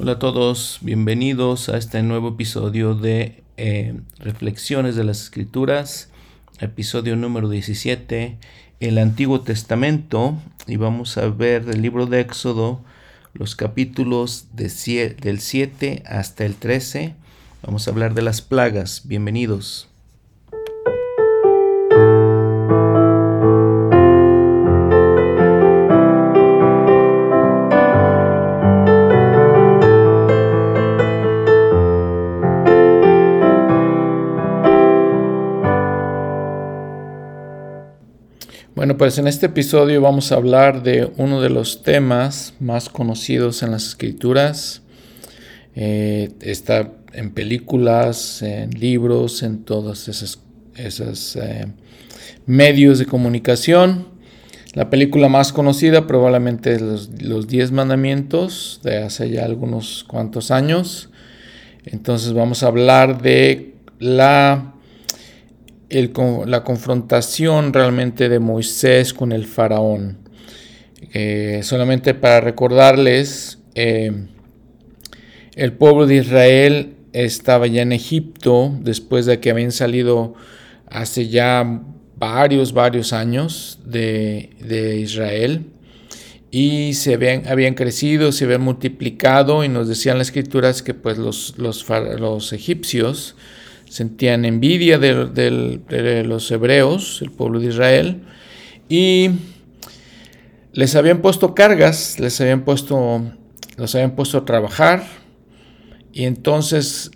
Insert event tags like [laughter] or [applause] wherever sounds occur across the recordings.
Hola a todos, bienvenidos a este nuevo episodio de eh, Reflexiones de las Escrituras, episodio número 17, el Antiguo Testamento, y vamos a ver el libro de Éxodo, los capítulos del 7 hasta el 13. Vamos a hablar de las plagas, bienvenidos. Bueno, pues en este episodio vamos a hablar de uno de los temas más conocidos en las escrituras. Eh, está en películas, en libros, en todos esos, eh, medios de comunicación. La película más conocida probablemente es los Diez Mandamientos de hace ya algunos cuantos años. Entonces vamos a hablar de la la confrontación realmente de Moisés con el faraón. Eh, solamente para recordarles, eh, el pueblo de Israel estaba ya en Egipto después de que habían salido hace ya varios, varios años de, Israel y se habían, habían, crecido, se habían multiplicado y nos decían las escrituras que pues los, los egipcios sentían envidia de, los hebreos, el pueblo de Israel, y les habían puesto cargas, les habían puesto, los habían puesto a trabajar, y entonces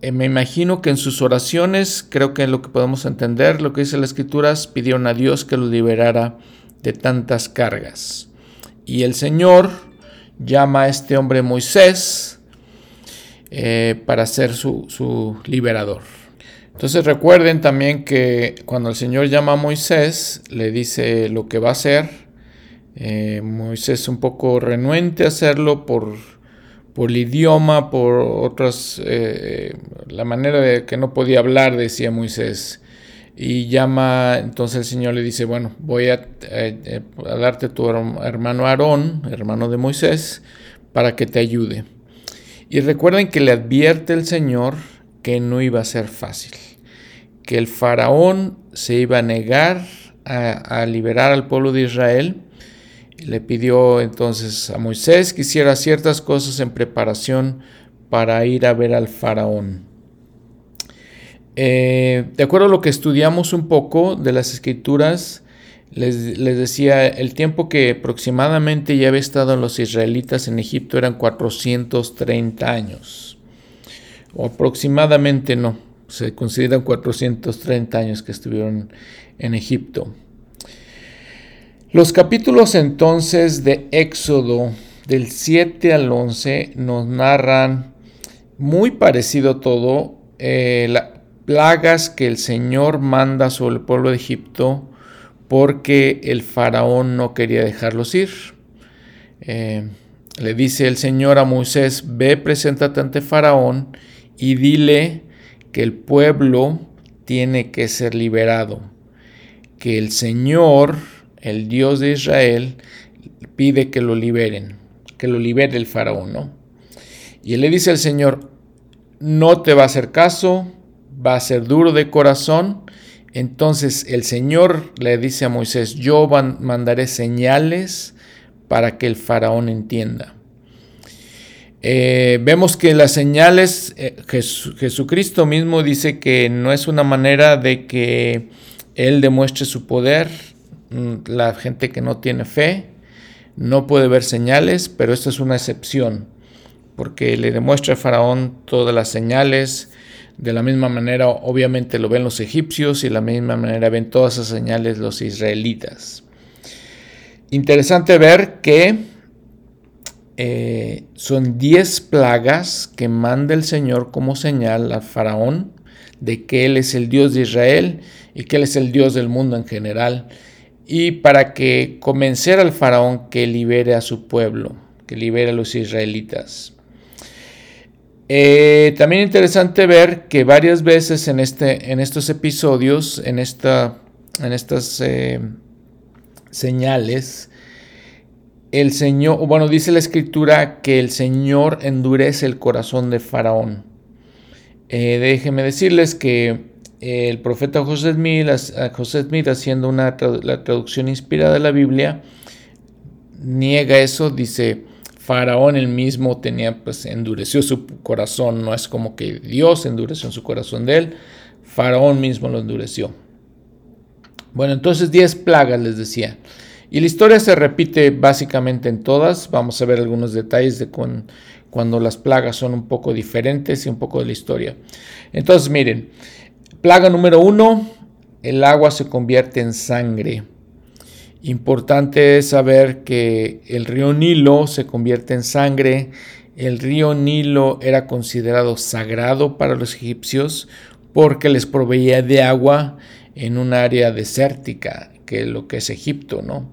eh, me imagino que en sus oraciones, creo que lo que podemos entender, lo que dice las escrituras, pidieron a Dios que los liberara de tantas cargas. Y el Señor llama a este hombre Moisés, eh, para ser su, liberador. Entonces recuerden también que cuando el Señor llama a Moisés, le dice lo que va a hacer. Eh, Moisés un poco renuente a hacerlo por, por el idioma, por otras, eh, la manera de que no podía hablar, decía Moisés. Y llama, entonces el Señor le dice, bueno, voy a, a darte a tu hermano Aarón, hermano de Moisés, para que te ayude. Y recuerden que le advierte el Señor que no iba a ser fácil, que el faraón se iba a negar a, liberar al pueblo de Israel. Le pidió entonces a Moisés que hiciera ciertas cosas en preparación para ir a ver al faraón. Eh, de acuerdo a lo que estudiamos un poco de las escrituras, les, decía, el tiempo que aproximadamente ya había estado los israelitas en Egipto eran 430 años. O aproximadamente no, se consideran 430 años que estuvieron en Egipto. Los capítulos entonces de Éxodo del 7 al 11 nos narran muy parecido todo eh, las plagas que el Señor manda sobre el pueblo de Egipto porque el faraón no quería dejarlos ir. Eh, le dice el Señor a Moisés, ve, preséntate ante faraón y dile que el pueblo tiene que ser liberado, que el Señor, el Dios de Israel, pide que lo liberen, que lo libere el faraón, ¿no? Y él le dice al Señor, no te va a hacer caso, va a ser duro de corazón, entonces el Señor le dice a Moisés, yo mandaré señales para que el faraón entienda. Eh, vemos que las señales, eh, Jesucristo mismo dice que no es una manera de que Él demuestre su poder. Mm, la gente que no tiene fe no puede ver señales, pero esta es una excepción, porque le demuestra a Faraón todas las señales, de la misma manera, obviamente lo ven los egipcios y de la misma manera ven todas esas señales los israelitas. Interesante ver que eh, son 10 plagas que manda el Señor como señal al faraón de que Él es el Dios de Israel y que Él es el Dios del mundo en general. Y para que convencer al faraón que libere a su pueblo, que libere a los israelitas. Eh, también interesante ver que varias veces en, este, en estos episodios, en, esta, en estas eh, señales, el Señor, bueno, dice la escritura que el Señor endurece el corazón de Faraón. Eh, déjenme decirles que el profeta José Smith, José Smith haciendo una la traducción inspirada de la Biblia, niega eso, dice, Faraón el mismo tenía, pues endureció su corazón, no es como que Dios endureció en su corazón de él, Faraón mismo lo endureció. Bueno, entonces 10 plagas les decía. Y la historia se repite básicamente en todas. Vamos a ver algunos detalles de cuando las plagas son un poco diferentes y un poco de la historia. Entonces miren, plaga número uno, el agua se convierte en sangre. Importante es saber que el río Nilo se convierte en sangre. El río Nilo era considerado sagrado para los egipcios porque les proveía de agua en un área desértica, que es lo que es Egipto, ¿no?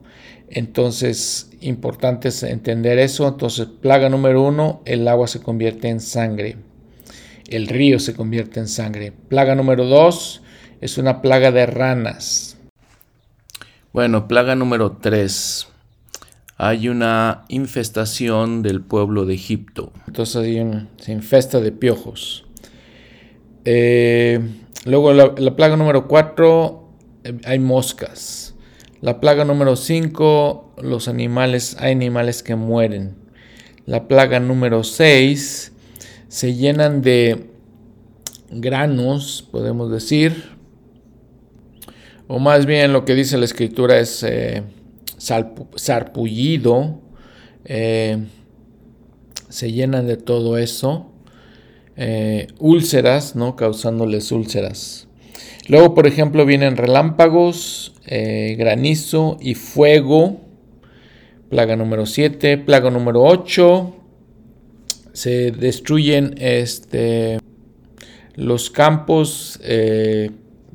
Entonces, importante es entender eso. Entonces, plaga número uno, el agua se convierte en sangre. El río se convierte en sangre. Plaga número dos es una plaga de ranas. Bueno, plaga número 3. Hay una infestación del pueblo de Egipto. Entonces se infesta de piojos. Eh, luego la, plaga número 4, eh, hay moscas. La plaga número 5, los animales, hay animales que mueren. La plaga número 6, se llenan de granos, podemos decir, o más bien lo que dice la escritura es eh, sarpullido, eh, se llenan de todo eso, eh, úlceras, ¿no? causándoles úlceras. Luego, por ejemplo, vienen relámpagos, granizo y fuego, plaga número 7, plaga número 8, se destruyen este, los campos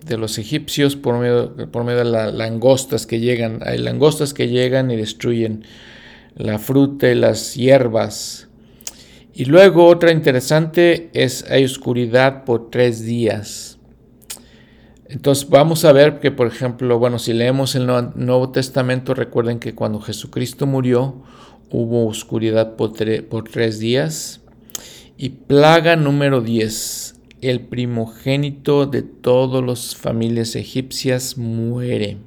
de los egipcios por medio, por medio de las langostas que llegan. Hay langostas que llegan y destruyen la fruta y las hierbas. Y luego otra interesante es hay oscuridad por tres días. Entonces vamos a ver que, por ejemplo, bueno, si leemos el Nuevo Testamento, recuerden que cuando Jesucristo murió hubo oscuridad por, por tres días. Y plaga número 10 el primogénito de todas las familias egipcias muere.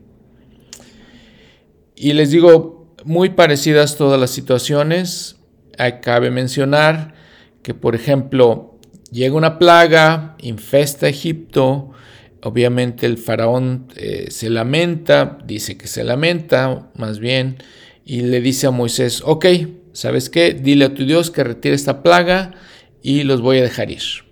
Y les digo, muy parecidas todas las situaciones. Cabe mencionar que, por ejemplo, llega una plaga, infesta Egipto, obviamente el faraón eh, se lamenta, dice que se lamenta, más bien, y le dice a Moisés, ok, ¿sabes qué? Dile a tu Dios que retire esta plaga y los voy a dejar ir.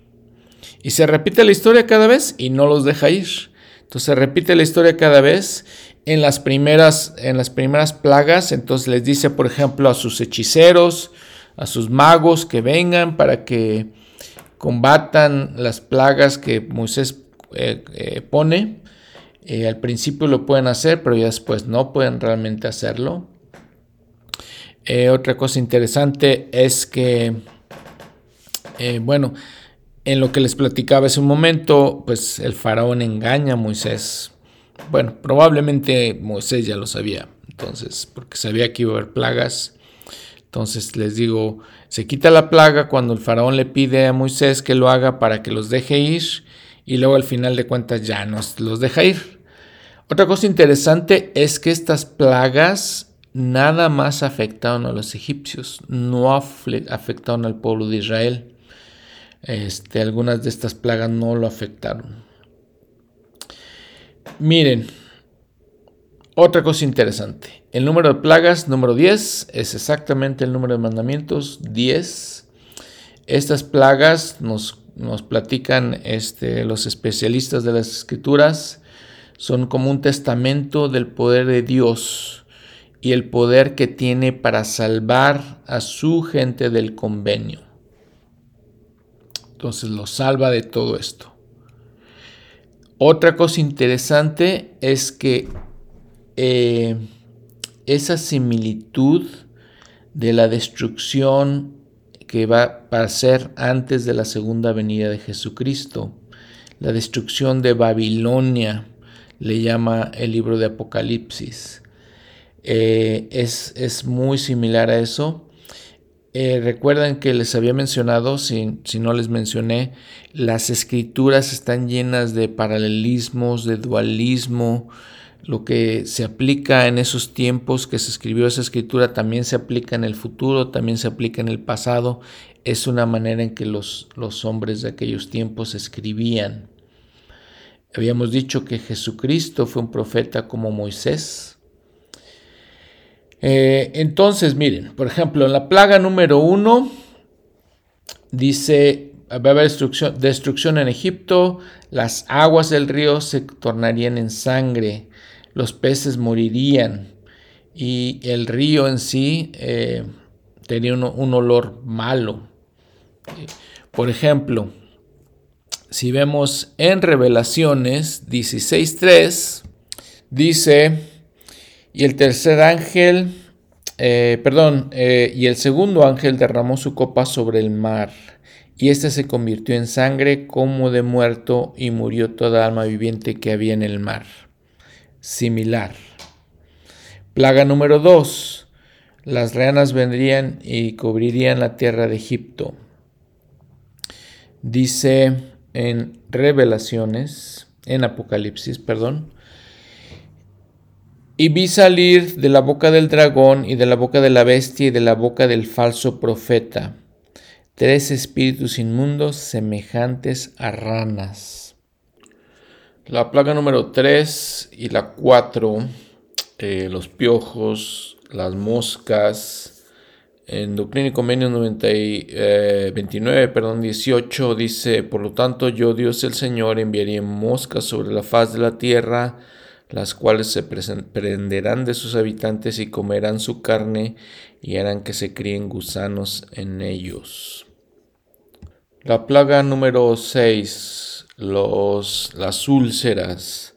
Y se repite la historia cada vez y no los deja ir. Entonces se repite la historia cada vez. En las primeras, en las primeras plagas, entonces les dice, por ejemplo, a sus hechiceros, a sus magos que vengan para que combatan las plagas que Moisés eh, eh, pone. Eh, al principio lo pueden hacer, pero ya después no pueden realmente hacerlo. otra cosa interesante es que, bueno, en lo que les platicaba hace un momento, pues el faraón engaña a Moisés. Bueno, probablemente Moisés ya lo sabía, entonces, porque sabía que iba a haber plagas. Entonces les digo, se quita la plaga cuando el faraón le pide a Moisés que lo haga para que los deje ir y luego al final de cuentas ya no los deja ir. Otra cosa interesante es que estas plagas nada más afectaron a los egipcios, no afectaron al pueblo de Israel. Este, algunas de estas plagas no lo afectaron. Miren, otra cosa interesante. El número de plagas, número 10, es exactamente el número de mandamientos, 10. Estas plagas nos, nos platican este, los especialistas de las escrituras, son como un testamento del poder de Dios y el poder que tiene para salvar a su gente del convenio. Entonces lo salva de todo esto. Otra cosa interesante es que eh, esa similitud de la destrucción que va a ser antes de la segunda venida de Jesucristo, la destrucción de Babilonia, le llama el libro de Apocalipsis. eh, es, es, muy similar a eso. Eh, recuerdan que les había mencionado, si, si, no les mencioné, las escrituras están llenas de paralelismos, de dualismo. Lo que se aplica en esos tiempos que se escribió esa escritura también se aplica en el futuro, también se aplica en el pasado. Es una manera en que los, los hombres de aquellos tiempos escribían. Habíamos dicho que Jesucristo fue un profeta como Moisés. Eh, entonces, miren, por ejemplo, en la plaga número uno dice, va a haber destrucción, en Egipto, las aguas del río se tornarían en sangre, los peces morirían y el río en sí eh, tenía un olor malo. Por ejemplo, si vemos en Revelaciones 16.3, dice, y el tercer ángel, eh, perdón, eh, y el segundo ángel derramó su copa sobre el mar, y éste se convirtió en sangre como de muerto, y murió toda alma viviente que había en el mar. Similar. Plaga número 2. Las ranas vendrían y cubrirían la tierra de Egipto. Dice en Revelaciones, en Apocalipsis, perdón. Y vi salir de la boca del dragón y de la boca de la bestia y de la boca del falso profeta tres espíritus inmundos semejantes a ranas. La plaga número 3 y la 4, eh, los piojos, las moscas, en Doctrina y Convenios 29, perdón, 18 dice, por lo tanto yo Dios el Señor enviaré moscas sobre la faz de la tierra, las cuales se prenderán de sus habitantes y comerán su carne y harán que se críen gusanos en ellos. La plaga número 6, los, las úlceras.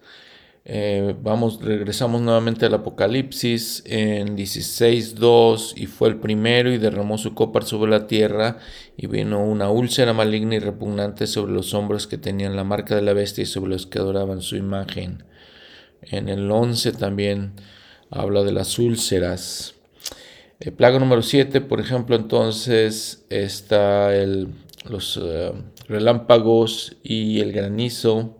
Eh, vamos, regresamos nuevamente al Apocalipsis en 16.2 y fue el primero y derramó su copa sobre la tierra y vino una úlcera maligna y repugnante sobre los hombres que tenían la marca de la bestia y sobre los que adoraban su imagen. En el 11 también habla de las úlceras. El plaga número 7, por ejemplo, entonces está el, los eh, relámpagos y el granizo.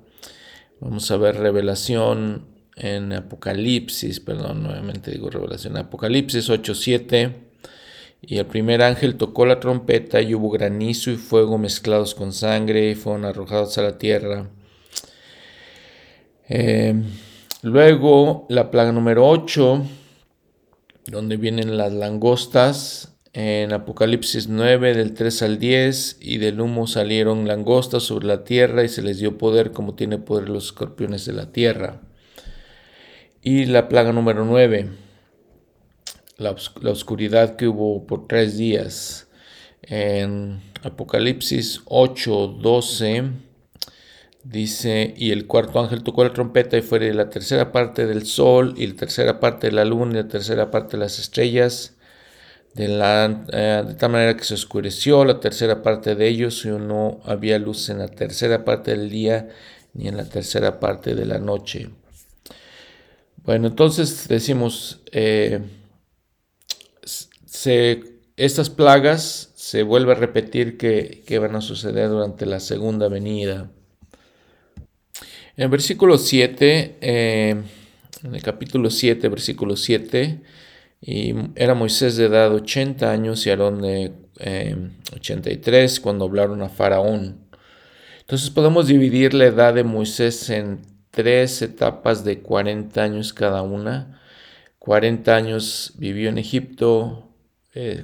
Vamos a ver revelación en Apocalipsis, perdón, nuevamente digo revelación, Apocalipsis 8:7. Y el primer ángel tocó la trompeta y hubo granizo y fuego mezclados con sangre y fueron arrojados a la tierra. Em, luego la plaga número 8, donde vienen las langostas, en Apocalipsis 9 del 3 al 10, y del humo salieron langostas sobre la tierra y se les dio poder como tiene poder los escorpiones de la tierra. Y la plaga número 9, la, la oscuridad que hubo por tres días. En Apocalipsis 8, 12 dice, y el cuarto ángel tocó la trompeta y fue la tercera parte del sol y la tercera parte de la luna y la tercera parte de las estrellas de, la, eh, tal manera que se oscureció la tercera parte de ellos y no había luz en la tercera parte del día ni en la tercera parte de la noche. Bueno, entonces decimos, eh, estas plagas se vuelve a repetir que, que, van a suceder durante la segunda venida. En versículo 7, eh, en el capítulo 7, versículo 7, y era Moisés de edad 80 años y Aarón de 83 em, cuando hablaron a Faraón. Entonces podemos dividir la edad de Moisés en tres etapas de 40 años cada una. 40 años vivió en Egipto,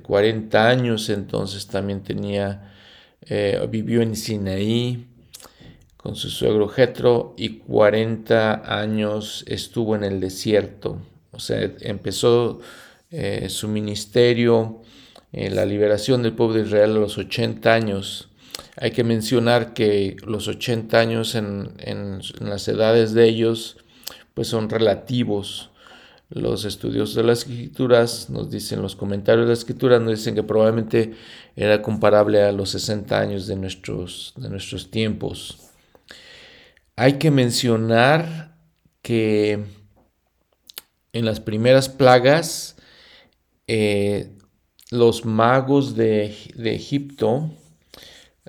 40 eh, años entonces también tenía, eh, vivió en Sinaí con su suegro Jetro y 40 años estuvo en el desierto. O sea, empezó eh, su ministerio, en la liberación del pueblo de Israel a los 80 años. Hay que mencionar que los 80 años en, las edades de ellos pues son relativos. Los estudios de las escrituras nos dicen, los comentarios de las escrituras nos dicen que probablemente era comparable a los 60 años de nuestros, de nuestros tiempos. Hay que mencionar que en las primeras plagas, eh, los magos de, Egipto,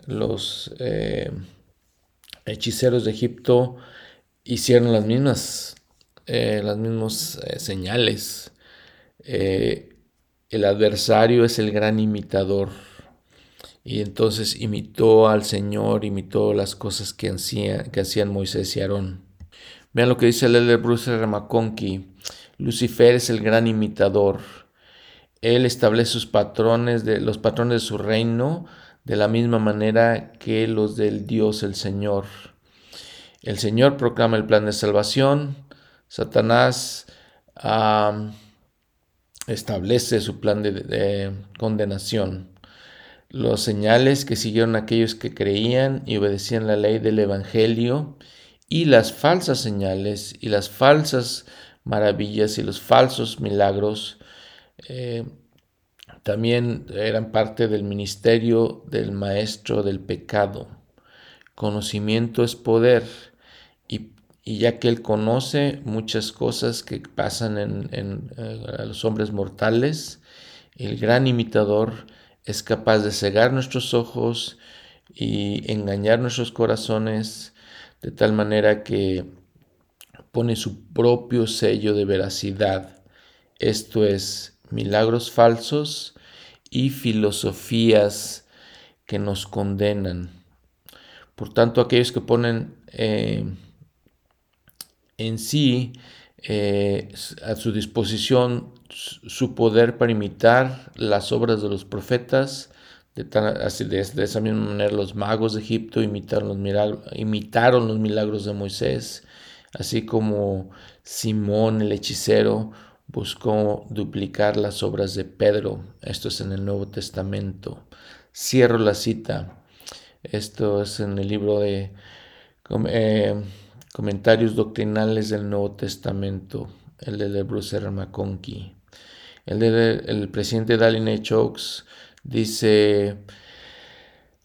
los eh, hechiceros de Egipto, hicieron las mismas, eh, las mismas señales. el adversario es el gran imitador. Y entonces imitó al Señor, imitó las cosas que, hacían Moisés y Aarón. Vean lo que dice el elder Bruce. Lucifer es el gran imitador. Él establece sus patrones los patrones de su reino de la misma manera que los del Dios el Señor. El Señor proclama el plan de salvación. Satanás establece su plan de condenación. Los señales que siguieron aquellos que creían y obedecían la ley del Evangelio y las falsas señales y las falsas maravillas y los falsos milagros eh, también eran parte del ministerio del maestro del pecado. Conocimiento es poder y, ya que él conoce muchas cosas que pasan en, eh, a los hombres mortales, el gran imitador es capaz de cegar nuestros ojos y engañar nuestros corazones de tal manera que pone su propio sello de veracidad, esto es, milagros falsos y filosofías que nos condenan. Por tanto, aquellos que ponen eh, en sí eh, a su disposición su poder para imitar las obras de los profetas, de, así, de, esa misma manera los magos de Egipto imitaron los, milagros, imitaron los milagros de Moisés, así como Simón el hechicero buscó duplicar las obras de Pedro. Esto es en el Nuevo Testamento. Cierro la cita. Esto es en el libro de eh, Comentarios Doctrinales del Nuevo Testamento, el de Bruce R. El el presidente Dallin H. Oaks Dice,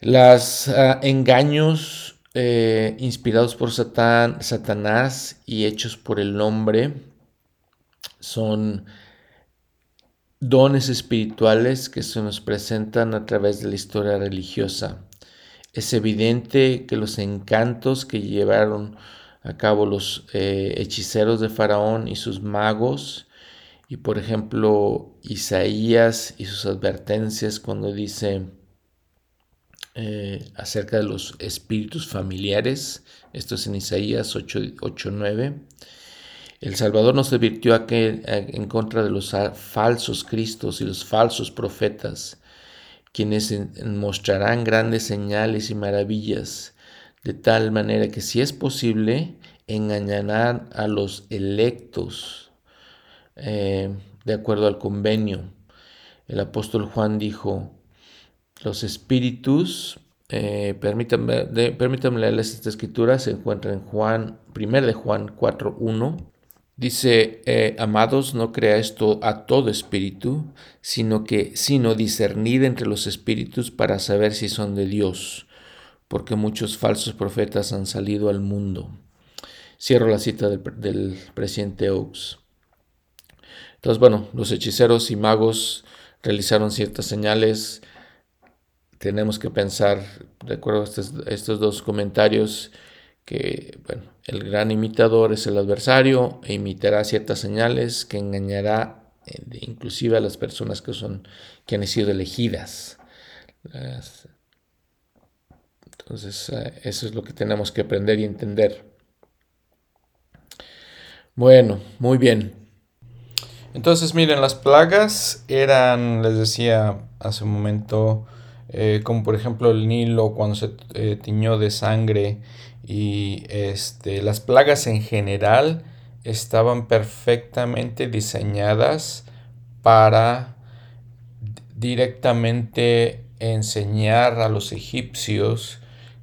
los ah, engaños eh, inspirados por Satanás y hechos por el hombre son dones espirituales que se nos presentan a través de la historia religiosa. Es evidente que los encantos que llevaron a cabo los eh, hechiceros de Faraón y sus magos y por ejemplo, Isaías y sus advertencias cuando dice eh, acerca de los espíritus familiares, esto es en Isaías 8.9, el Salvador nos advirtió en contra de los falsos cristos y los falsos profetas, quienes mostrarán grandes señales y maravillas, de tal manera que si es posible, engañarán a los electos eh, de acuerdo al convenio. El apóstol Juan dijo, los espíritus, eh, permítanme, leerles esta escritura, se encuentra en Juan, 1 de Juan 4.1. Dice, eh, amados, no crea esto a todo espíritu, sino que, sino discernid entre los espíritus para saber si son de Dios, porque muchos falsos profetas han salido al mundo. Cierro la cita del, del presidente Oaks. Entonces, bueno, los hechiceros y magos realizaron ciertas señales. Tenemos que pensar, de acuerdo a estos, dos comentarios, que bueno, el gran imitador es el adversario e imitará ciertas señales que engañará eh, inclusive a las personas que son que han sido elegidas. Entonces, eh, eso es lo que tenemos que aprender y entender. Bueno, muy bien. Entonces, miren, las plagas eran, les decía hace un momento, eh, como por ejemplo el Nilo cuando se eh, tiñó de sangre y este, las plagas en general estaban perfectamente diseñadas para directamente enseñar a los egipcios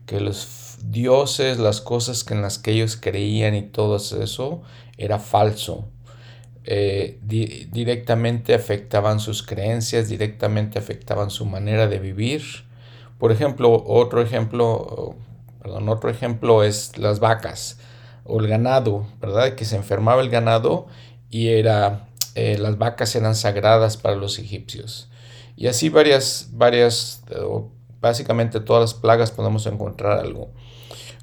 que los dioses, las cosas en las que ellos creían y todo eso era falso eh, directamente afectaban sus creencias, directamente afectaban su manera de vivir. Por ejemplo, otro ejemplo, perdón, otro ejemplo es las vacas o el ganado, ¿verdad? Que se enfermaba el ganado y era, eh, las vacas eran sagradas para los egipcios. Y así varias, varias, básicamente todas las plagas podemos encontrar algo.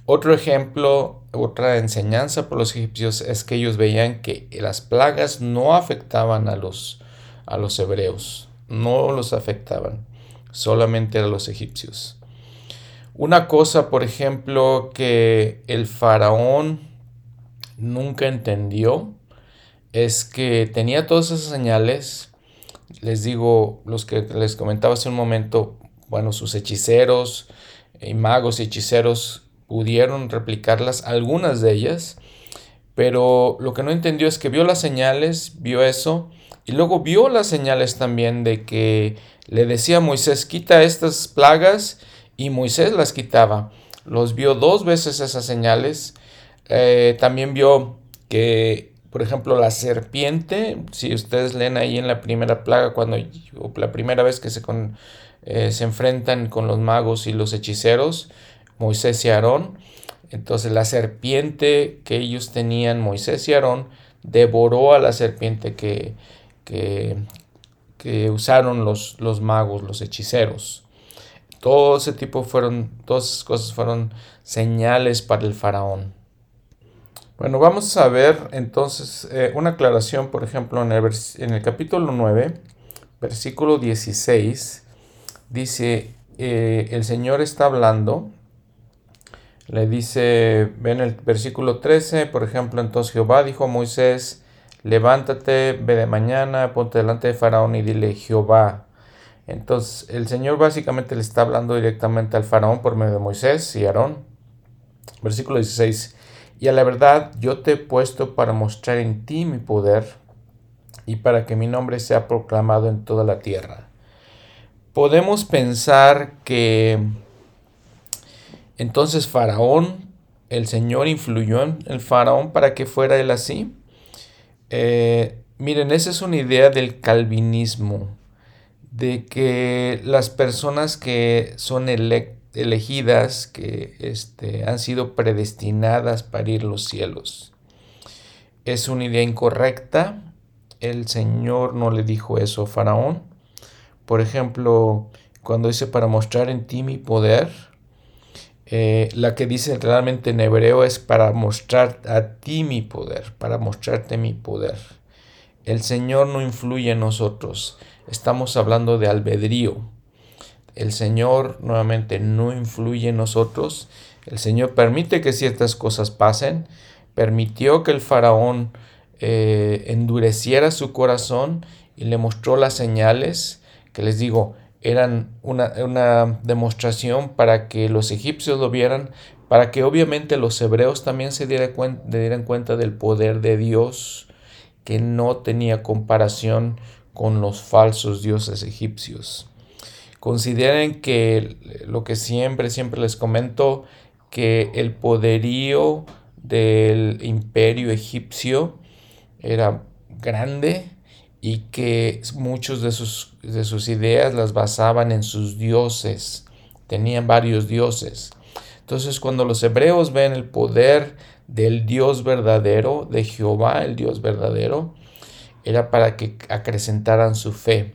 Otro ejemplo, otra enseñanza por los egipcios es que ellos veían que las plagas no afectaban a los, a los hebreos, no los afectaban, solamente a los egipcios. Una cosa, por ejemplo, que el faraón nunca entendió es que tenía todas esas señales. Les digo, los que les comentaba hace un momento, bueno, sus hechiceros y magos y hechiceros pudieron replicarlas, algunas de ellas, pero lo que no entendió es que vio las señales, vio eso, y luego vio las señales también de que le decía a Moisés, quita estas plagas, y Moisés las quitaba. Los vio dos veces esas señales. Eh, también vio que, por ejemplo, la serpiente, si ustedes leen ahí en la primera plaga, cuando la primera vez que se, eh, se enfrentan con los magos y los hechiceros, Moisés y Aarón, entonces la serpiente que ellos tenían, Moisés y Aarón, devoró a la serpiente que, que, usaron los, los magos, los hechiceros. Todo ese tipo fueron, todas esas cosas fueron señales para el faraón. Bueno, vamos a ver entonces eh, una aclaración, por ejemplo, en el, en el, capítulo 9, versículo 16, dice, eh, el Señor está hablando, le dice, ven el versículo 13, por ejemplo, entonces Jehová dijo a Moisés, levántate, ve de mañana, ponte delante de Faraón y dile, Jehová, entonces, el Señor básicamente le está hablando directamente al faraón por medio de Moisés y Aarón. Versículo 16. Y a la verdad yo te he puesto para mostrar en ti mi poder y para que mi nombre sea proclamado en toda la tierra. Podemos pensar que entonces Faraón, el Señor influyó en el Faraón para que fuera él así. Eh, miren, esa es una idea del calvinismo de que las personas que son elegidas, que este, han sido predestinadas para ir los cielos. Es una idea incorrecta. El Señor no le dijo eso a Faraón. Por ejemplo, cuando dice para mostrar en ti mi poder, eh, la que dice realmente en hebreo es para mostrar a ti mi poder, para mostrarte mi poder. El Señor no influye en nosotros. Estamos hablando de albedrío. El Señor nuevamente no influye en nosotros. El Señor permite que ciertas cosas pasen. Permitió que el faraón eh, endureciera su corazón y le mostró las señales que les digo eran una, una demostración para que los egipcios lo vieran, para que obviamente los hebreos también se dieran dieran cuenta del poder de Dios que no tenía comparación con los falsos dioses egipcios. Consideren que lo que siempre, siempre les comento, que el poderío del imperio egipcio era grande y que muchos de sus, de sus ideas las basaban en sus dioses. Tenían varios dioses. Entonces cuando los hebreos ven el poder del Dios verdadero, de Jehová, el Dios verdadero, era para que acrecentaran su fe.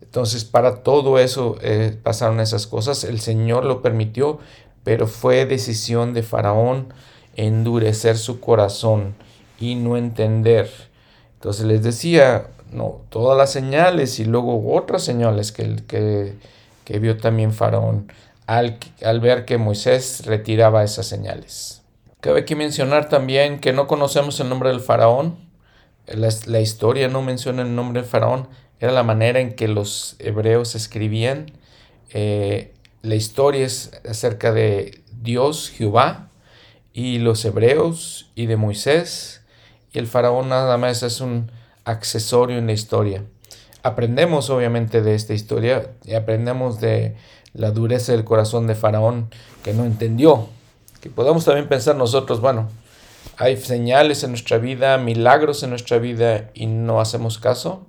Entonces, para todo eso eh, pasaron esas cosas. El Señor lo permitió, pero fue decisión de Faraón endurecer su corazón y no entender. Entonces les decía, no, todas las señales y luego otras señales que, que, que vio también Faraón al, al ver que Moisés retiraba esas señales. Cabe aquí mencionar también que no conocemos el nombre del Faraón, la, historia no menciona el nombre del faraón, era la manera en que los hebreos escribían. Eh, la historia es acerca de Dios, Jehová, y los hebreos y de Moisés, y el faraón nada más es un accesorio en la historia. Aprendemos obviamente de esta historia y aprendemos de la dureza del corazón de faraón que no entendió. Que podemos también pensar nosotros, bueno, hay señales en nuestra vida, milagros en nuestra vida y no hacemos caso,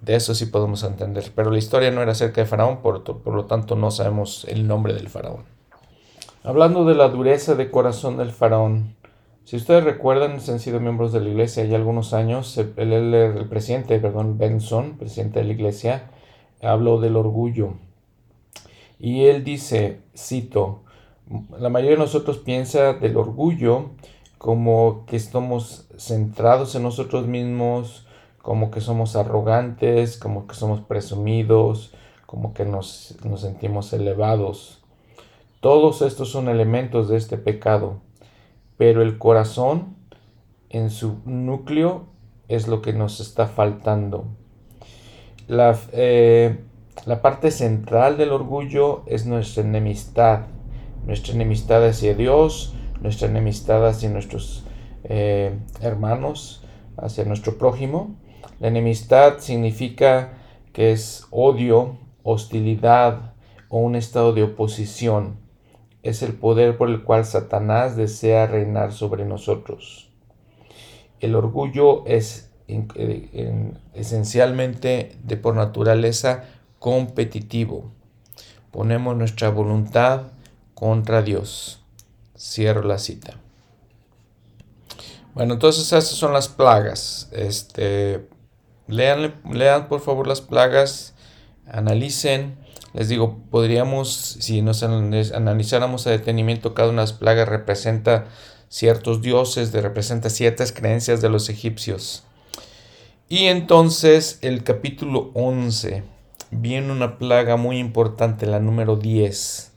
de eso sí podemos entender. Pero la historia no era acerca de Faraón, por, por lo tanto no sabemos el nombre del Faraón. Hablando de la dureza de corazón del Faraón, Si ustedes recuerdan, han sido miembros de la iglesia ya algunos años, el, el, el presidente, perdón, Benson, presidente de la iglesia, habló del orgullo. Y él dice, cito, la mayoría de nosotros piensa del orgullo como que estamos centrados en nosotros mismos, como que somos arrogantes, como que somos presumidos, como que nos, nos sentimos elevados. Todos estos son elementos de este pecado, pero el corazón en su núcleo es lo que nos está faltando. La, eh, la parte central del orgullo es nuestra enemistad, nuestra enemistad hacia Dios, nuestra enemistad hacia nuestros eh, hermanos, hacia nuestro prójimo. La enemistad significa que es odio, hostilidad o un estado de oposición. Es el poder por el cual Satanás desea reinar sobre nosotros. El orgullo es eh, esencialmente de por naturaleza competitivo. Ponemos nuestra voluntad contra Dios. Cierro la cita. Bueno, entonces esas son las plagas. Este, lean, lean por favor las plagas, analicen. Les digo, podríamos, si nos analizáramos a detenimiento, cada una de las plagas representa ciertos dioses, de, representa ciertas creencias de los egipcios. Y entonces el capítulo 11 viene una plaga muy importante, la número 10.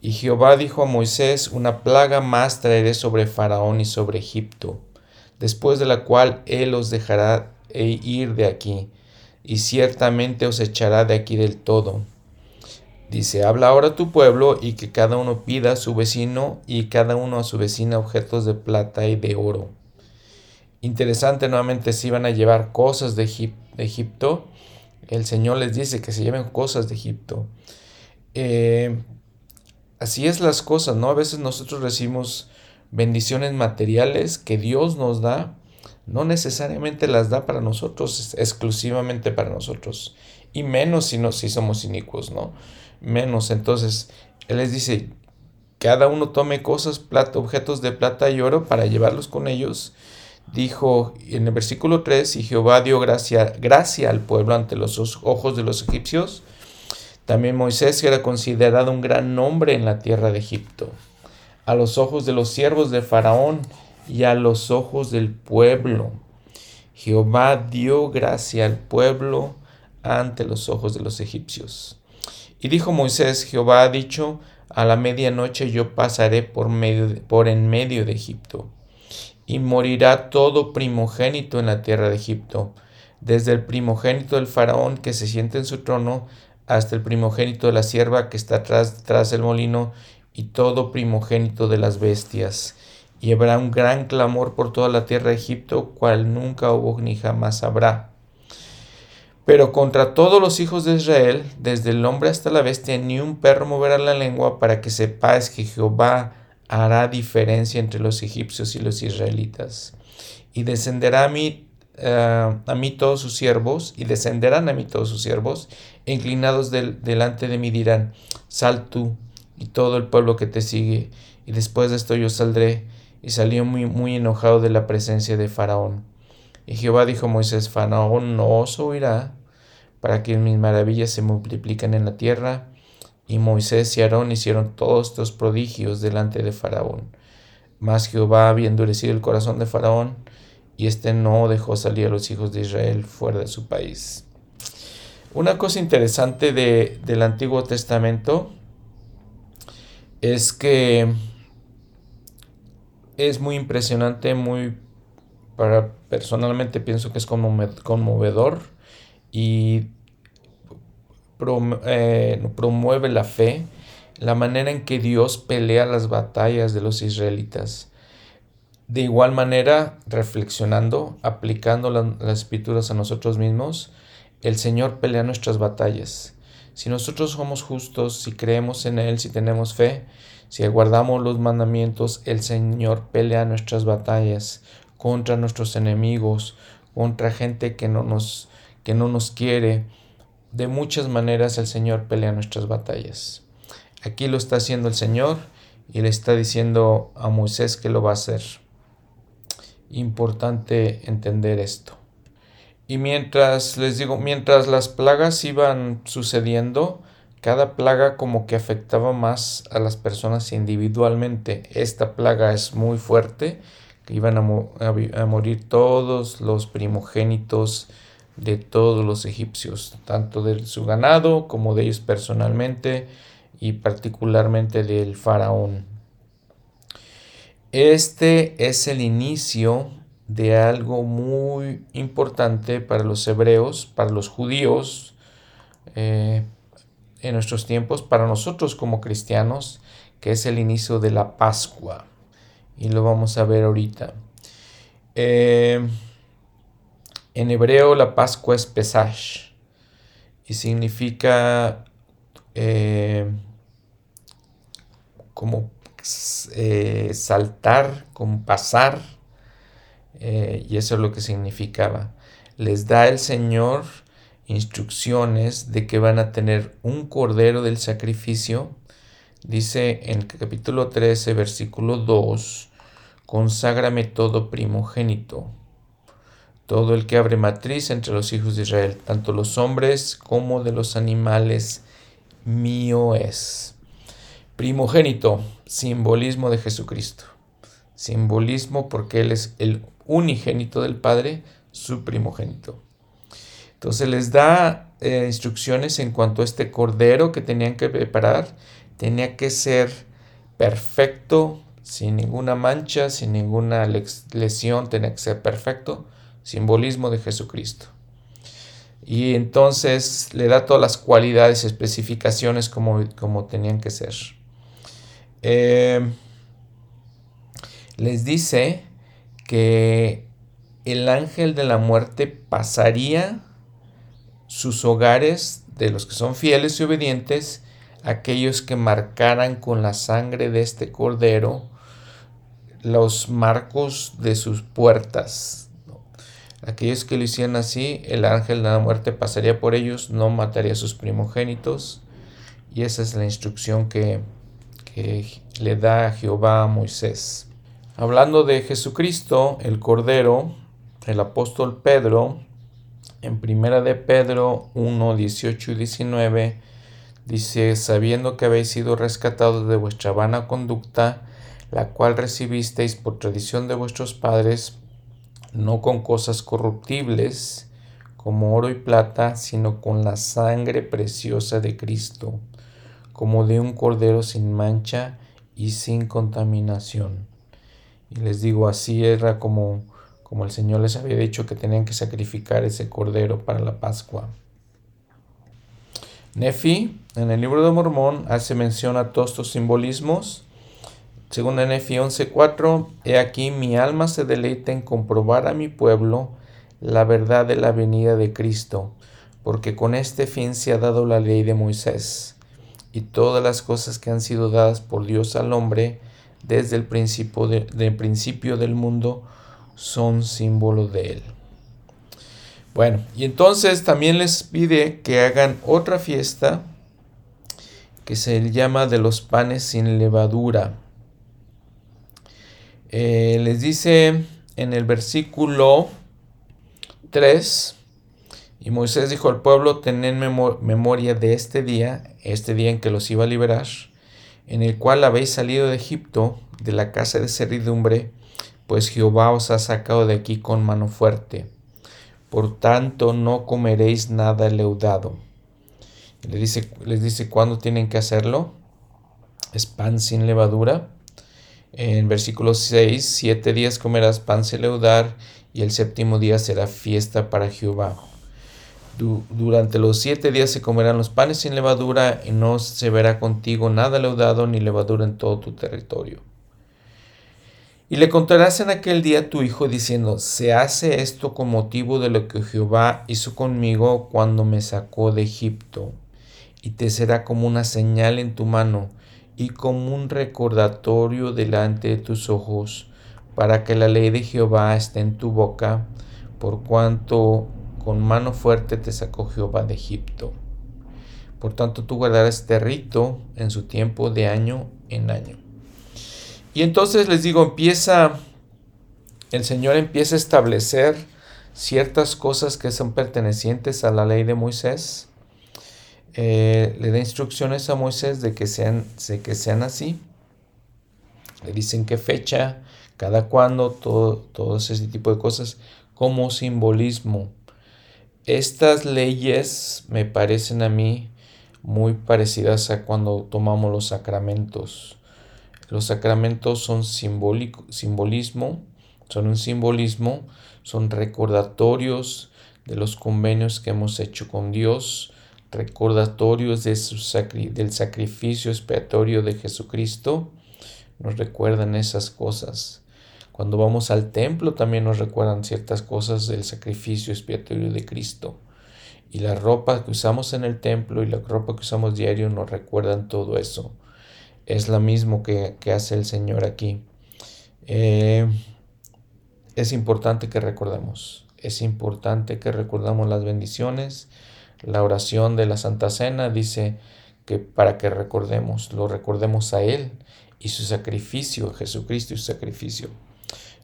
Y Jehová dijo a Moisés, una plaga más traeré sobre Faraón y sobre Egipto, después de la cual él os dejará e ir de aquí, y ciertamente os echará de aquí del todo. Dice, habla ahora a tu pueblo y que cada uno pida a su vecino y cada uno a su vecina objetos de plata y de oro. Interesante, nuevamente se iban a llevar cosas de, Egipto. El Señor les dice que se lleven cosas de Egipto. Eh, así es las cosas, ¿no? A veces nosotros recibimos bendiciones materiales que Dios nos da, no necesariamente las da para nosotros, exclusivamente para nosotros. Y menos si, no, si somos inicuos, ¿no? Menos. Entonces, Él les dice, cada uno tome cosas, plata, objetos de plata y oro para llevarlos con ellos. Dijo en el versículo 3, y Jehová dio gracia, gracia al pueblo ante los ojos de los egipcios también Moisés era considerado un gran nombre en la tierra de Egipto, a los ojos de los siervos de Faraón y a los ojos del pueblo. Jehová dio gracia al pueblo ante los ojos de los egipcios. Y dijo Moisés, Jehová ha dicho, a la medianoche yo pasaré por, medio por en medio de Egipto, y morirá todo primogénito en la tierra de Egipto, desde el primogénito del faraón que se siente en su trono hasta el primogénito de la sierva que está tras, tras el molino, y todo primogénito de las bestias. Y habrá un gran clamor por toda la tierra de Egipto, cual nunca hubo ni jamás habrá. Pero contra todos los hijos de Israel, desde el hombre hasta la bestia, ni un perro moverá la lengua para que sepáis que Jehová hará diferencia entre los egipcios y los israelitas. Y descenderá a mí eh, a mí todos sus siervos, y descenderán a mí todos sus siervos, e inclinados delante de mí dirán, sal tú y todo el pueblo que te sigue, y después de esto yo saldré. Y salió muy, muy enojado de la presencia de Faraón. Y Jehová dijo a Moisés, Faraón no os oirá, para que mis maravillas se multipliquen en la tierra. Y Moisés y Aarón hicieron todos estos prodigios delante de Faraón. Mas Jehová había endurecido el corazón de Faraón, y éste no dejó salir a los hijos de Israel fuera de su país. Una cosa interesante de, del Antiguo Testamento es que es muy impresionante, muy para personalmente pienso que es conmovedor y eh, promueve la fe, la manera en que Dios pelea las batallas de los israelitas. De igual manera, reflexionando, aplicando las escrituras a nosotros mismos, el Señor pelea nuestras batallas. Si nosotros somos justos, si creemos en Él, si tenemos fe, si aguardamos los mandamientos, el Señor pelea nuestras batallas contra nuestros enemigos, contra gente que no nos, que no nos quiere. De muchas maneras el Señor pelea nuestras batallas. Aquí lo está haciendo el Señor y le está diciendo a Moisés que lo va a hacer. importante entender esto. Y mientras, les digo, mientras las plagas iban sucediendo, cada plaga como que afectaba más a las personas individualmente. Esta plaga es muy fuerte, que iban a, morir todos los primogénitos de todos los egipcios, tanto de su ganado como de ellos personalmente y particularmente del faraón. Este es el inicio de algo muy importante para los hebreos, para los judíos eh, en nuestros tiempos, para nosotros como cristianos, que es el inicio de la Pascua. Y lo vamos a ver ahorita. Eh, en hebreo la Pascua es Pesach y significa eh, como saltar, como pasar eh, y eso es lo que significaba. Les da el Señor instrucciones de que van a tener un cordero del sacrificio. Dice en el capítulo 13, versículo 2, conságrame todo primogénito, todo el que abre matriz entre los hijos de Israel, tanto los hombres como de los animales, mío es. Primogénito, simbolismo de Jesucristo. Simbolismo porque Él es el unigénito del Padre, su primogénito. Entonces les da eh, instrucciones en cuanto a este cordero que tenían que preparar. Tenía que ser perfecto, sin ninguna mancha, sin ninguna lesión, tenía que ser perfecto. Simbolismo de Jesucristo. Y entonces le da todas las cualidades, especificaciones como, como tenían que ser. Eh, les dice que el ángel de la muerte pasaría sus hogares de los que son fieles y obedientes, aquellos que marcaran con la sangre de este cordero los marcos de sus puertas. Aquellos que lo hicieran así, el ángel de la muerte pasaría por ellos, no mataría a sus primogénitos. Y esa es la instrucción que, que le da Jehová a Moisés. Hablando de Jesucristo, el Cordero, el apóstol Pedro, en primera de Pedro 1, 18 y 19, dice, sabiendo que habéis sido rescatados de vuestra vana conducta, la cual recibisteis por tradición de vuestros padres, no con cosas corruptibles, como oro y plata, sino con la sangre preciosa de Cristo, como de un cordero sin mancha y sin contaminación y les digo, así era como, como el Señor les había dicho que tenían que sacrificar ese cordero para la Pascua. Nefi, en el libro de Mormón, hace mención a todos estos simbolismos. Según Nefi 11:4, he aquí mi alma se deleita en comprobar a mi pueblo la verdad de la venida de Cristo, porque con este fin se ha dado la ley de Moisés, y todas las cosas que han sido dadas por Dios al hombre, desde el principio, principio del mundo son símbolo de él. Bueno, y entonces también les pide que hagan otra fiesta que se llama de los panes sin levadura. Eh, les dice en el versículo 3, y Moisés dijo al pueblo, tened memoria de este día, este día en que los iba a liberar, en el cual habéis salido de Egipto, de la casa de servidumbre, pues Jehová os ha sacado de aquí con mano fuerte. Por tanto, no comeréis nada leudado. Les dice, les dice cuándo tienen que hacerlo. Es pan sin levadura. En versículo 6, siete días comerás pan sin leudar y el séptimo día será fiesta para Jehová durante los siete días se comerán los panes sin levadura y no se verá contigo nada leudado ni levadura en todo tu territorio. Y le contarás en aquel día a tu hijo diciendo, se hace esto con motivo de lo que Jehová hizo conmigo cuando me sacó de Egipto, y te será como una señal en tu mano y como un recordatorio delante de tus ojos, para que la ley de Jehová esté en tu boca, por cuanto con mano fuerte te sacó Jehová de Egipto. Por tanto, tú guardarás este rito en su tiempo de año en año. Y entonces les digo, empieza el Señor empieza a establecer ciertas cosas que son pertenecientes a la ley de Moisés. Eh, le da instrucciones a Moisés de que sean, de que sean así. Le dicen qué fecha, cada cuándo, todo, todo ese tipo de cosas como simbolismo. Estas leyes me parecen a mí muy parecidas a cuando tomamos los sacramentos. Los sacramentos son simbólico, simbolismo, son un simbolismo, son recordatorios de los convenios que hemos hecho con Dios, recordatorios de su del sacrificio expiatorio de Jesucristo, nos recuerdan esas cosas. Cuando vamos al templo también nos recuerdan ciertas cosas del sacrificio expiatorio de Cristo. Y la ropa que usamos en el templo y la ropa que usamos diario nos recuerdan todo eso. Es lo mismo que, hace el Señor aquí. Eh, es importante que recordemos. Es importante que recordamos las bendiciones. La oración de la Santa Cena dice que para que recordemos, lo recordemos a Él y su sacrificio, Jesucristo y su sacrificio.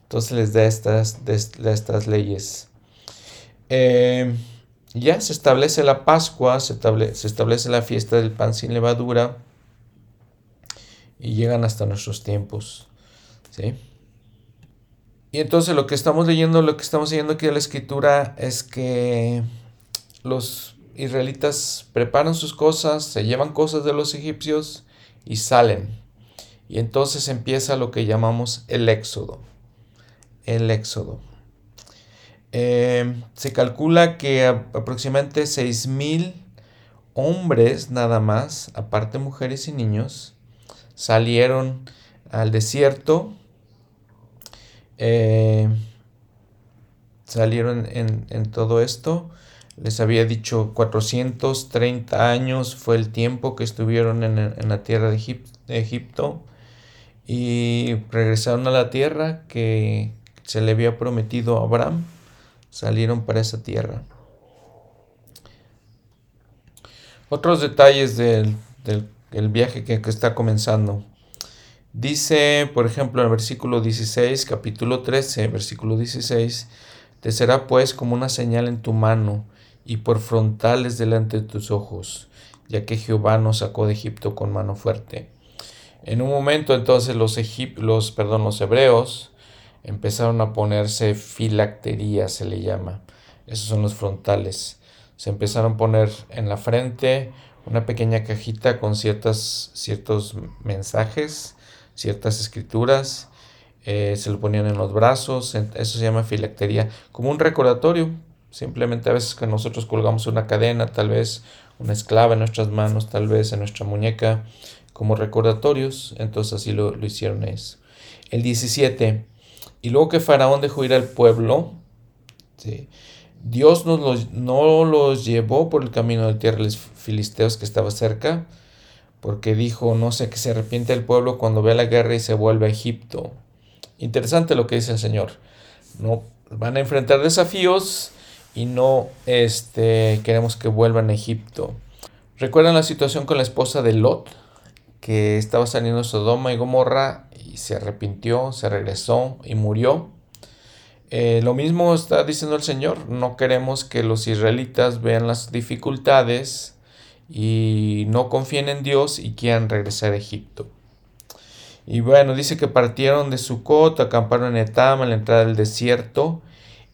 Entonces les da estas, estas leyes. Eh, ya se establece la Pascua, se establece, la fiesta del pan sin levadura y llegan hasta nuestros tiempos. ¿sí? Y entonces lo que estamos leyendo, lo que estamos leyendo aquí de la escritura es que los israelitas preparan sus cosas, se llevan cosas de los egipcios y salen. Y entonces empieza lo que llamamos el éxodo el éxodo. Eh, se calcula que aproximadamente 6.000 hombres nada más, aparte mujeres y niños, salieron al desierto. Eh, salieron en, todo esto. Les había dicho 430 años fue el tiempo que estuvieron en, la tierra de Egipto y regresaron a la tierra que, se le había prometido a Abraham, salieron para esa tierra. Otros detalles del, viaje que, que, está comenzando. Dice, por ejemplo, en el versículo 16, capítulo 13, versículo 16, te será pues como una señal en tu mano y por frontales delante de tus ojos, ya que Jehová nos sacó de Egipto con mano fuerte. En un momento entonces los, los, perdón, los hebreos empezaron a ponerse filactería, se le llama. Esos son los frontales. Se empezaron a poner en la frente una pequeña cajita con ciertas, ciertos mensajes, ciertas escrituras. Eh, se lo ponían en los brazos, eso se llama filactería, como un recordatorio. Simplemente a veces que nosotros colgamos una cadena, tal vez una esclava en nuestras manos, tal vez en nuestra muñeca, como recordatorios. Entonces así lo, lo hicieron eso. El 17. Y luego que Faraón dejó ir al pueblo, Dios no los llevó por el camino de tierra de los filisteos que estaba cerca, porque dijo, no sé, que se arrepiente el pueblo cuando ve la guerra y se vuelve a Egipto. Interesante lo que dice el Señor. No van a enfrentar desafíos y no este, queremos que vuelvan a Egipto. ¿Recuerdan la situación con la esposa de Lot? Que estaba saliendo de Sodoma y Gomorra y se arrepintió, se regresó y murió. Eh, lo mismo está diciendo el Señor, no queremos que los israelitas vean las dificultades y no confíen en Dios y quieran regresar a Egipto. Y bueno, dice que partieron de Sucot, acamparon en Etam, a la entrada del desierto,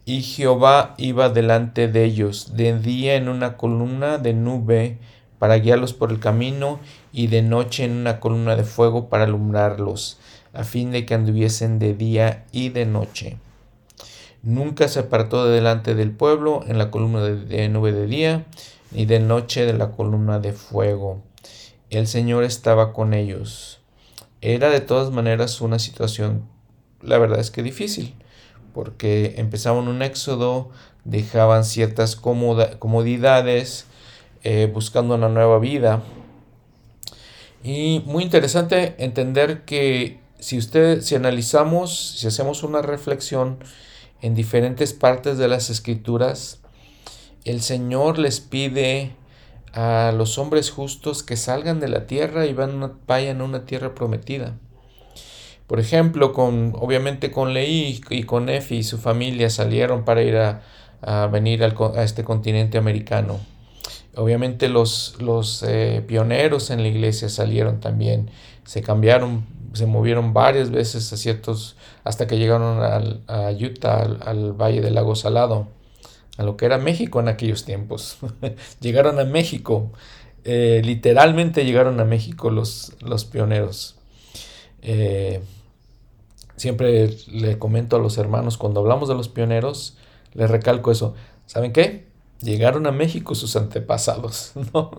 y Jehová iba delante de ellos, de día en una columna de nube para guiarlos por el camino, y de noche en una columna de fuego para alumbrarlos a fin de que anduviesen de día y de noche. Nunca se apartó de delante del pueblo en la columna de, nube de día, ni de noche de la columna de fuego. El Señor estaba con ellos. Era de todas maneras una situación, la verdad es que difícil, porque empezaban un éxodo, dejaban ciertas comodidades, eh, buscando una nueva vida. Y muy interesante entender que si usted, si analizamos, si hacemos una reflexión en diferentes partes de las escrituras, el Señor les pide a los hombres justos que salgan de la tierra y van vayan a una tierra prometida. Por ejemplo, con, obviamente con Leí y con Efi y su familia salieron para ir a, venir a este continente americano. Obviamente los, los eh, pioneros en la iglesia salieron también, se cambiaron, se movieron varias veces a ciertos, hasta que llegaron a Utah, al, Valle del Lago Salado, a lo que era México en aquellos tiempos. [laughs] llegaron a México, eh, literalmente llegaron a México los, los pioneros. Eh, siempre le comento a los hermanos, cuando hablamos de los pioneros, les recalco eso. ¿Saben qué? Llegaron a México sus antepasados, [laughs] ¿no?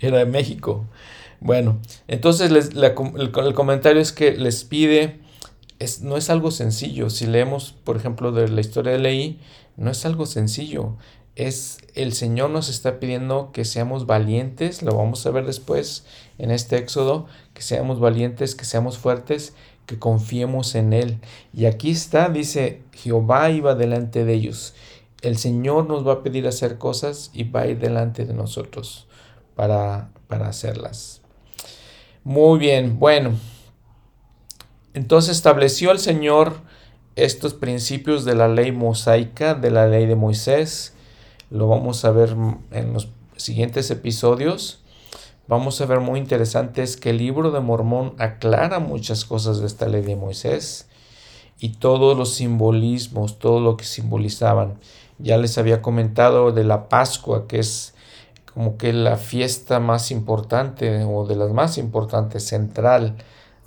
Era de México. Bueno, entonces el, comentario es que les pide, es, no es algo sencillo. Si leemos, por ejemplo, de la historia de Leí, no es algo sencillo. Es el Señor nos está pidiendo que seamos valientes, lo vamos a ver después en este éxodo, que seamos valientes, que seamos fuertes, que confiemos en Él. Y aquí está, dice, Jehová iba delante de ellos el Señor nos va a pedir hacer cosas y va a ir delante de nosotros para, para hacerlas. Muy bien, bueno. Entonces estableció el Señor estos principios de la ley mosaica, de la ley de Moisés. Lo vamos a ver en los siguientes episodios. Vamos a ver muy interesante es que el libro de Mormón aclara muchas cosas de esta ley de Moisés y todos los simbolismos, todo lo que simbolizaban. Ya les había comentado de la Pascua, que es como que la fiesta más importante o de las más importantes, central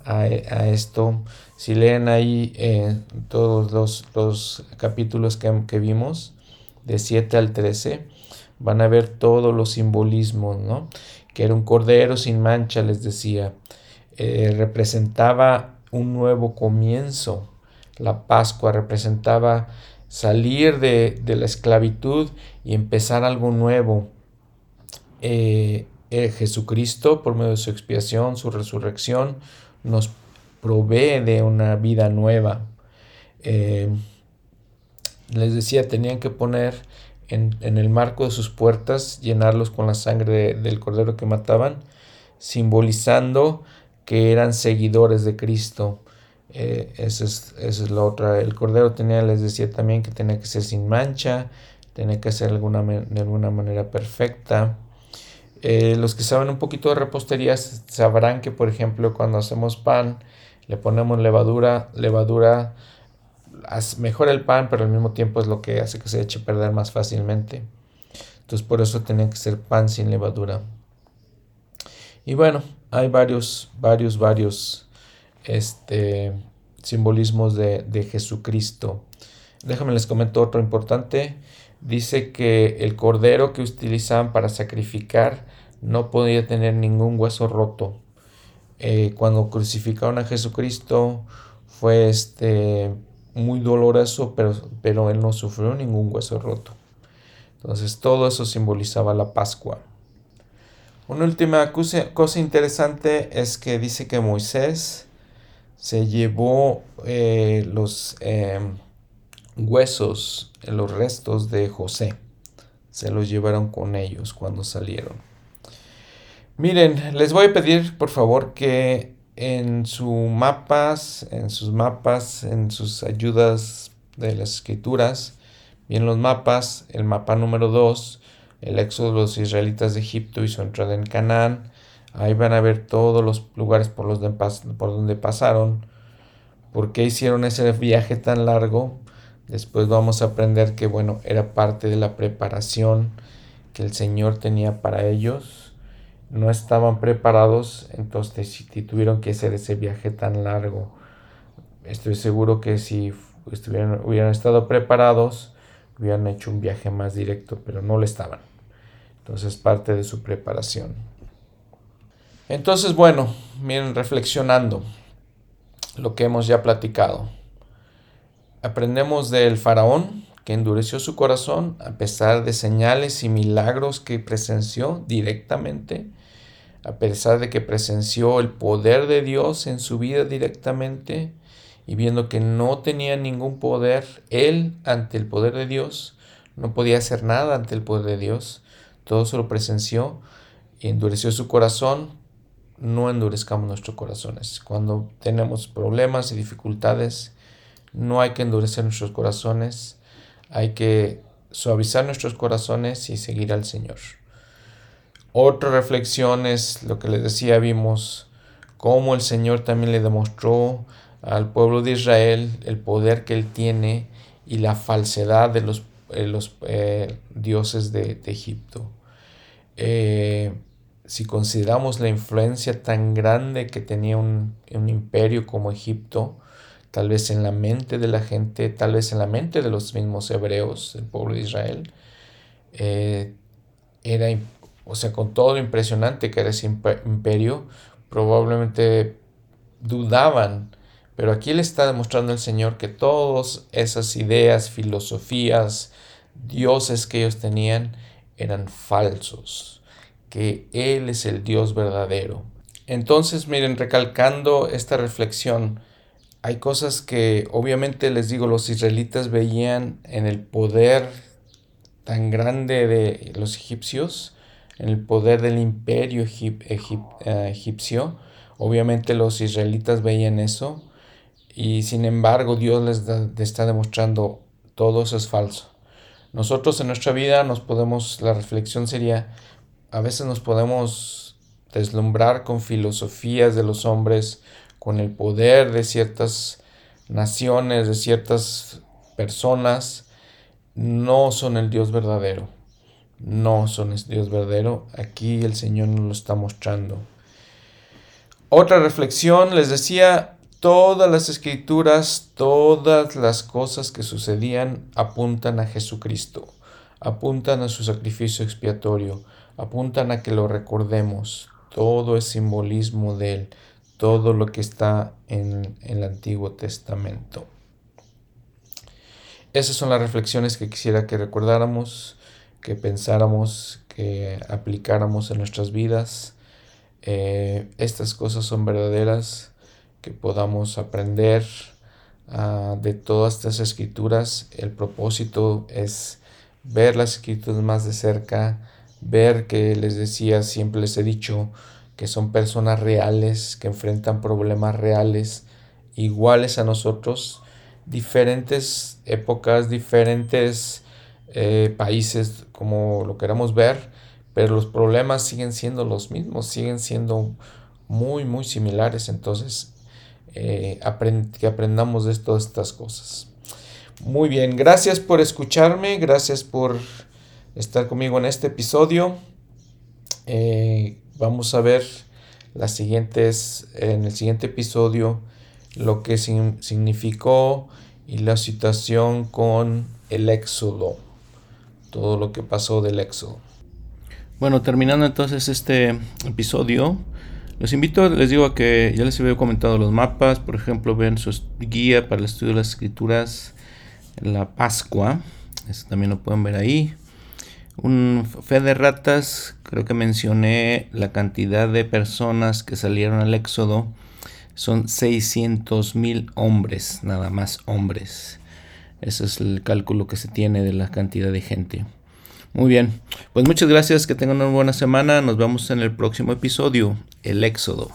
a, esto. Si leen ahí eh, todos los, capítulos que, vimos, de 7 al 13, van a ver todos los simbolismos, ¿no? Que era un cordero sin mancha, les decía. Eh, representaba un nuevo comienzo. La Pascua representaba salir de, la esclavitud y empezar algo nuevo. Eh, eh, Jesucristo, por medio de su expiación, su resurrección, nos provee de una vida nueva. Eh, les decía, tenían que poner en, el marco de sus puertas, llenarlos con la sangre del cordero que mataban, simbolizando que eran seguidores de Cristo. Esa, es, es, la otra. El cordero tenía, les decía también que tenía que ser sin mancha, tenía que ser alguna, de alguna manera perfecta. Eh, los que saben un poquito de repostería sabrán que, por ejemplo, cuando hacemos pan, le ponemos levadura, levadura mejora el pan, pero al mismo tiempo es lo que hace que se eche a perder más fácilmente. Entonces, por eso tenía que ser pan sin levadura. Y bueno, hay varios, varios, varios este, simbolismos de, Jesucristo. Déjame les comento otro importante. Dice que el cordero que utilizaban para sacrificar no podía tener ningún hueso roto. Eh, cuando crucificaron a Jesucristo fue este, muy doloroso, pero, pero él no sufrió ningún hueso roto. Entonces todo eso simbolizaba la Pascua. Una última cosa interesante es que dice que Moisés se llevó eh, los em, huesos, los restos de José. Se los llevaron con ellos cuando salieron. Miren, les voy a pedir por favor que en sus mapas, en sus mapas, en sus ayudas de las escrituras, bien los mapas, el mapa número 2, el éxodo de los israelitas de Egipto y su entrada en Canaán, Ahí van a ver todos los lugares por, los por donde pasaron, por qué hicieron ese viaje tan largo. Después vamos a aprender que, bueno, era parte de la preparación que el Señor tenía para ellos. No estaban preparados, entonces tuvieron que hacer ese viaje tan largo. Estoy seguro que si estuvieran, hubieran estado preparados, hubieran hecho un viaje más directo, pero no lo estaban. Entonces parte de su preparación. Entonces, bueno, miren, reflexionando lo que hemos ya platicado. Aprendemos del faraón que endureció su corazón a pesar de señales y milagros que presenció directamente, a pesar de que presenció el poder de Dios en su vida directamente y viendo que no tenía ningún poder él ante el poder de Dios, no podía hacer nada ante el poder de Dios, todo se lo presenció y endureció su corazón, no endurezcamos nuestros corazones. Cuando tenemos problemas y dificultades, no hay que endurecer nuestros corazones, hay que suavizar nuestros corazones y seguir al Señor. Otra reflexión es lo que les decía, vimos cómo el Señor también le demostró al pueblo de Israel el poder que él tiene y la falsedad de los, eh, los eh, dioses de, Egipto. Eh, si consideramos la influencia tan grande que tenía un, un, imperio como Egipto, tal vez en la mente de la gente, tal vez en la mente de los mismos hebreos, el pueblo de Israel, era, o sea, con todo lo impresionante que era ese imperio, probablemente dudaban pero aquí le está demostrando el Señor que todas esas ideas, filosofías, dioses que ellos tenían eran falsos, que Él es el Dios verdadero. Entonces, miren, recalcando esta reflexión, hay cosas que obviamente les digo, los israelitas veían en el poder tan grande de los egipcios, en el poder del imperio eh, egipcio. Obviamente los israelitas veían eso y sin embargo Dios les, está demostrando todo eso es falso. Nosotros en nuestra vida nos podemos, la reflexión sería, a veces nos podemos deslumbrar con filosofías de los hombres, con el poder de ciertas naciones, de ciertas personas, no son el Dios verdadero. No son el Dios verdadero. Aquí el Señor nos lo está mostrando. Otra reflexión, les decía, Todas las escrituras, todas las cosas que sucedían apuntan a Jesucristo, apuntan a su sacrificio expiatorio, apuntan a que lo recordemos. Todo es simbolismo de Él, todo lo que está en, el Antiguo Testamento. Esas son las reflexiones que quisiera que recordáramos, que pensáramos, que aplicáramos en nuestras vidas. Eh, estas cosas son verdaderas que podamos aprender ah, de todas estas escrituras. El propósito es ver las escrituras más de cerca, ver que les decía, siempre les he dicho, que son personas reales, que enfrentan problemas reales, iguales a nosotros, diferentes épocas, diferentes eh, países, como lo queramos ver, pero los problemas siguen siendo los mismos, siguen siendo muy, muy similares. Entonces, eh, que aprendamos de todas estas cosas. Muy bien, gracias por escucharme, gracias por estar conmigo en este episodio. Eh, vamos a ver las siguientes, en el siguiente episodio lo que significó y la situación con el éxodo, todo lo que pasó del éxodo. Bueno, terminando entonces este episodio, los invito, les digo a que ya les había comentado los mapas, por ejemplo, ven su guía para el estudio de las escrituras, la Pascua, eso también lo pueden ver ahí. Un fe de ratas, creo que mencioné la cantidad de personas que salieron al éxodo, son 600 mil hombres, nada más hombres. Ese es el cálculo que se tiene de la cantidad de gente. Muy bien, pues muchas gracias, que tengan una buena semana, nos vemos en el próximo episodio, el Éxodo.